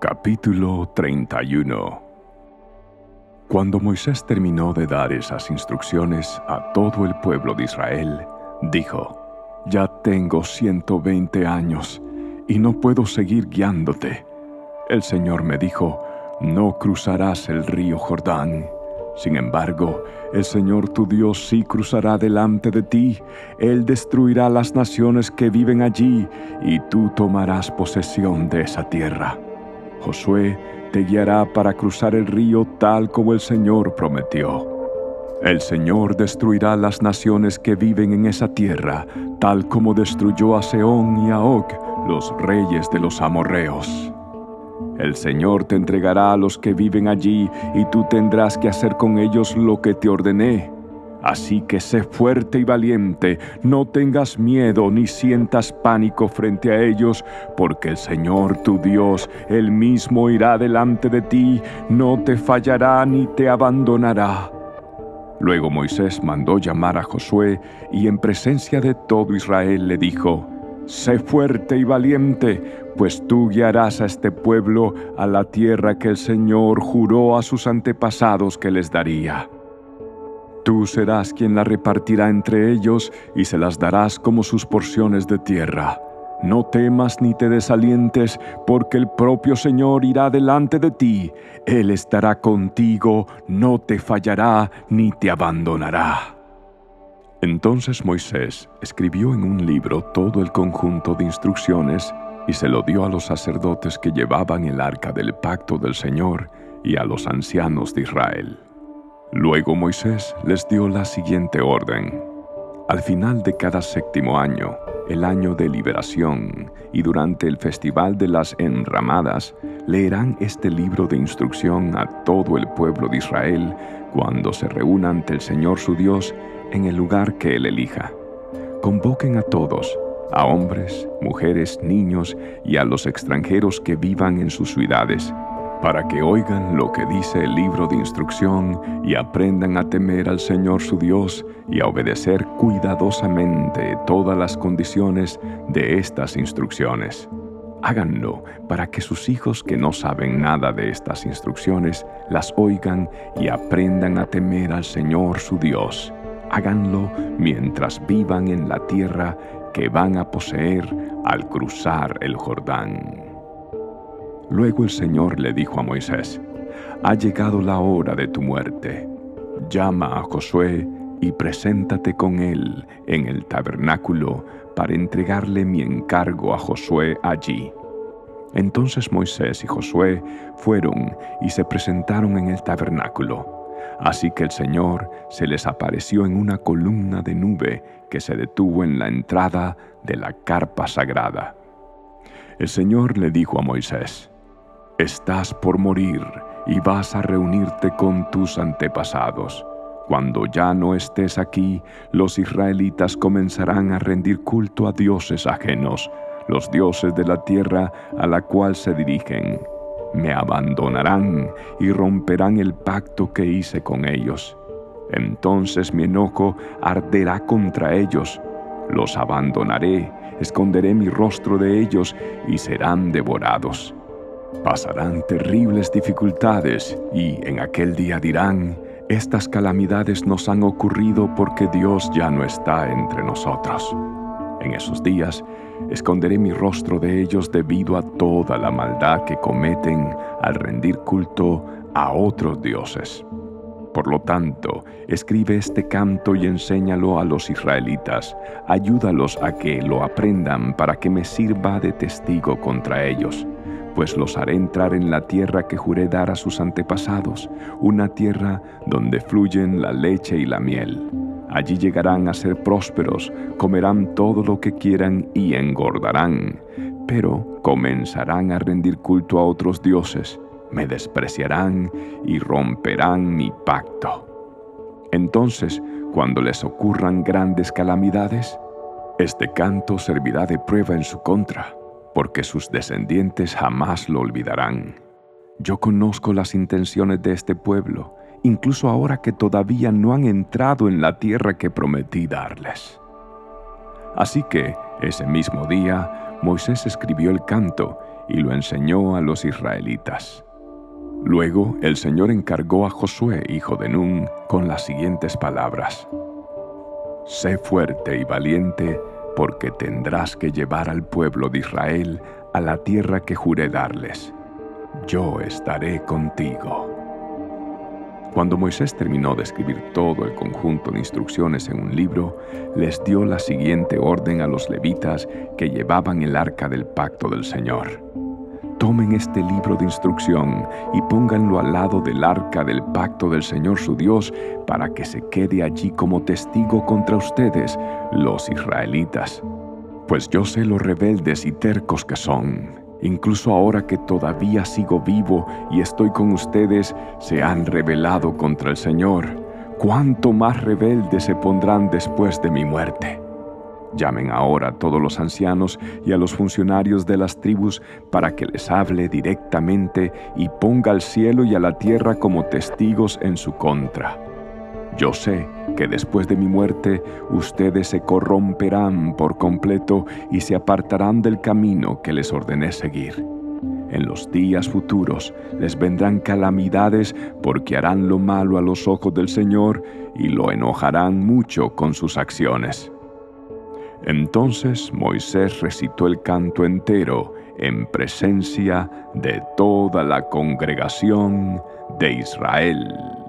Capítulo 31 Cuando Moisés terminó de dar esas instrucciones a todo el pueblo de Israel, dijo, Ya tengo 120 años y no puedo seguir guiándote. El Señor me dijo, No cruzarás el río Jordán. Sin embargo, el Señor tu Dios sí cruzará delante de ti, Él destruirá las naciones que viven allí, y tú tomarás posesión de esa tierra. Josué te guiará para cruzar el río tal como el Señor prometió. El Señor destruirá las naciones que viven en esa tierra, tal como destruyó a Seón y a Og, los reyes de los amorreos. El Señor te entregará a los que viven allí, y tú tendrás que hacer con ellos lo que te ordené. Así que sé fuerte y valiente, no tengas miedo ni sientas pánico frente a ellos, porque el Señor tu Dios, Él mismo irá delante de ti, no te fallará ni te abandonará. Luego Moisés mandó llamar a Josué y en presencia de todo Israel le dijo, Sé fuerte y valiente, pues tú guiarás a este pueblo a la tierra que el Señor juró a sus antepasados que les daría. Tú serás quien la repartirá entre ellos y se las darás como sus porciones de tierra. No temas ni te desalientes, porque el propio Señor irá delante de ti. Él estará contigo, no te fallará ni te abandonará. Entonces Moisés escribió en un libro todo el conjunto de instrucciones y se lo dio a los sacerdotes que llevaban el arca del pacto del Señor y a los ancianos de Israel. Luego Moisés les dio la siguiente orden. Al final de cada séptimo año, el año de liberación, y durante el festival de las enramadas, leerán este libro de instrucción a todo el pueblo de Israel cuando se reúna ante el Señor su Dios en el lugar que Él elija. Convoquen a todos, a hombres, mujeres, niños y a los extranjeros que vivan en sus ciudades para que oigan lo que dice el libro de instrucción y aprendan a temer al Señor su Dios y a obedecer cuidadosamente todas las condiciones de estas instrucciones. Háganlo para que sus hijos que no saben nada de estas instrucciones las oigan y aprendan a temer al Señor su Dios. Háganlo mientras vivan en la tierra que van a poseer al cruzar el Jordán. Luego el Señor le dijo a Moisés, Ha llegado la hora de tu muerte. Llama a Josué y preséntate con él en el tabernáculo para entregarle mi encargo a Josué allí. Entonces Moisés y Josué fueron y se presentaron en el tabernáculo. Así que el Señor se les apareció en una columna de nube que se detuvo en la entrada de la carpa sagrada. El Señor le dijo a Moisés, Estás por morir y vas a reunirte con tus antepasados. Cuando ya no estés aquí, los israelitas comenzarán a rendir culto a dioses ajenos, los dioses de la tierra a la cual se dirigen. Me abandonarán y romperán el pacto que hice con ellos. Entonces mi enojo arderá contra ellos. Los abandonaré, esconderé mi rostro de ellos y serán devorados. Pasarán terribles dificultades y en aquel día dirán, estas calamidades nos han ocurrido porque Dios ya no está entre nosotros. En esos días esconderé mi rostro de ellos debido a toda la maldad que cometen al rendir culto a otros dioses. Por lo tanto, escribe este canto y enséñalo a los israelitas. Ayúdalos a que lo aprendan para que me sirva de testigo contra ellos pues los haré entrar en la tierra que juré dar a sus antepasados, una tierra donde fluyen la leche y la miel. Allí llegarán a ser prósperos, comerán todo lo que quieran y engordarán, pero comenzarán a rendir culto a otros dioses, me despreciarán y romperán mi pacto. Entonces, cuando les ocurran grandes calamidades, este canto servirá de prueba en su contra porque sus descendientes jamás lo olvidarán. Yo conozco las intenciones de este pueblo, incluso ahora que todavía no han entrado en la tierra que prometí darles. Así que, ese mismo día, Moisés escribió el canto y lo enseñó a los israelitas. Luego el Señor encargó a Josué, hijo de Nun, con las siguientes palabras. Sé fuerte y valiente, porque tendrás que llevar al pueblo de Israel a la tierra que juré darles. Yo estaré contigo. Cuando Moisés terminó de escribir todo el conjunto de instrucciones en un libro, les dio la siguiente orden a los levitas que llevaban el arca del pacto del Señor tomen este libro de instrucción y pónganlo al lado del arca del pacto del Señor su Dios, para que se quede allí como testigo contra ustedes, los israelitas. Pues yo sé los rebeldes y tercos que son. Incluso ahora que todavía sigo vivo y estoy con ustedes, se han rebelado contra el Señor. ¿Cuánto más rebeldes se pondrán después de mi muerte? Llamen ahora a todos los ancianos y a los funcionarios de las tribus para que les hable directamente y ponga al cielo y a la tierra como testigos en su contra. Yo sé que después de mi muerte ustedes se corromperán por completo y se apartarán del camino que les ordené seguir. En los días futuros les vendrán calamidades porque harán lo malo a los ojos del Señor y lo enojarán mucho con sus acciones. Entonces Moisés recitó el canto entero en presencia de toda la congregación de Israel.